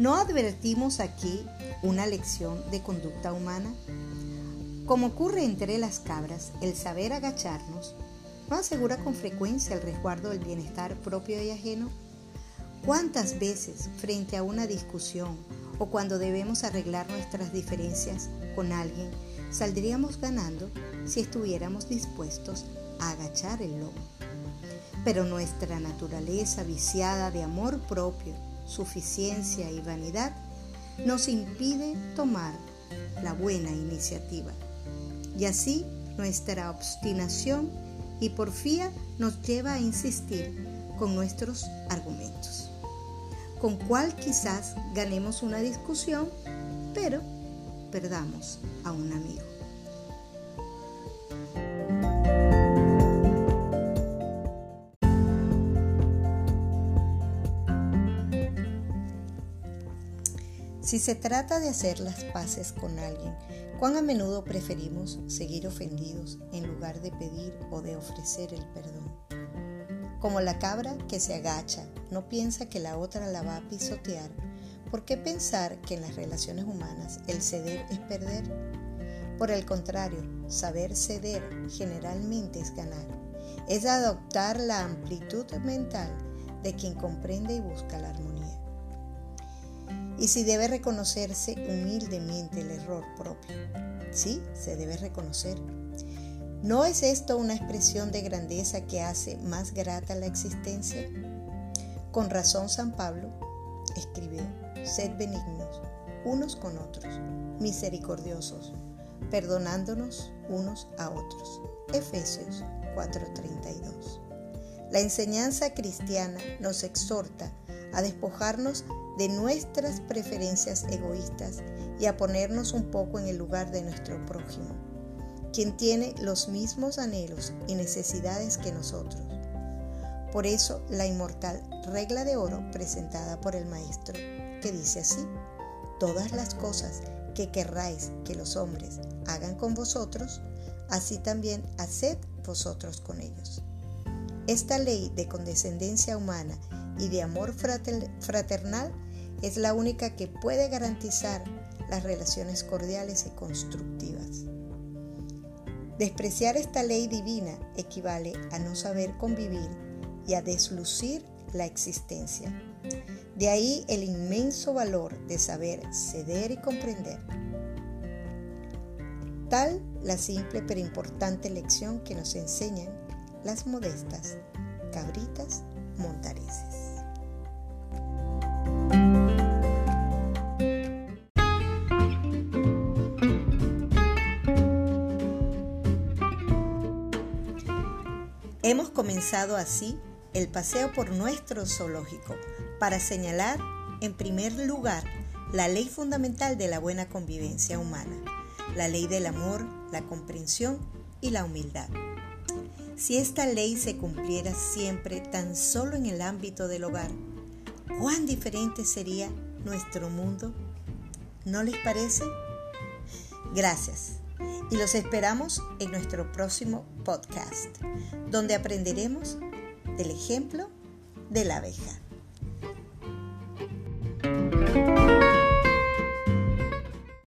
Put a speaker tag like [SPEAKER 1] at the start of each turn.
[SPEAKER 1] ¿No advertimos aquí una lección de conducta humana? Como ocurre entre las cabras, el saber agacharnos no asegura con frecuencia el resguardo del bienestar propio y ajeno. ¿Cuántas veces frente a una discusión o cuando debemos arreglar nuestras diferencias con alguien, saldríamos ganando si estuviéramos dispuestos a agachar el lomo? Pero nuestra naturaleza viciada de amor propio, suficiencia y vanidad nos impide tomar la buena iniciativa. Y así nuestra obstinación y porfía nos lleva a insistir con nuestros argumentos, con cual quizás ganemos una discusión, pero perdamos a un amigo. Si se trata de hacer las paces con alguien, cuán a menudo preferimos seguir ofendidos en lugar de pedir o de ofrecer el perdón. Como la cabra que se agacha, no piensa que la otra la va a pisotear. ¿Por qué pensar que en las relaciones humanas el ceder es perder? Por el contrario, saber ceder generalmente es ganar. Es adoptar la amplitud mental de quien comprende y busca la armonía y si debe reconocerse humildemente el error propio. Sí, se debe reconocer. ¿No es esto una expresión de grandeza que hace más grata la existencia? Con razón San Pablo escribió, sed benignos unos con otros, misericordiosos, perdonándonos unos a otros. Efesios 4:32. La enseñanza cristiana nos exhorta a despojarnos de nuestras preferencias egoístas y a ponernos un poco en el lugar de nuestro prójimo, quien tiene los mismos anhelos y necesidades que nosotros. Por eso la inmortal regla de oro presentada por el Maestro, que dice así, todas las cosas que querráis que los hombres hagan con vosotros, así también haced vosotros con ellos. Esta ley de condescendencia humana y de amor fraternal es la única que puede garantizar las relaciones cordiales y constructivas. Despreciar esta ley divina equivale a no saber convivir y a deslucir la existencia. De ahí el inmenso valor de saber ceder y comprender. Tal la simple pero importante lección que nos enseñan las modestas cabritas montareses. Hemos comenzado así el paseo por nuestro zoológico para señalar, en primer lugar, la ley fundamental de la buena convivencia humana, la ley del amor, la comprensión y la humildad. Si esta ley se cumpliera siempre tan solo en el ámbito del hogar, ¿cuán diferente sería nuestro mundo? ¿No les parece? Gracias y los esperamos en nuestro próximo podcast, donde aprenderemos del ejemplo de la abeja.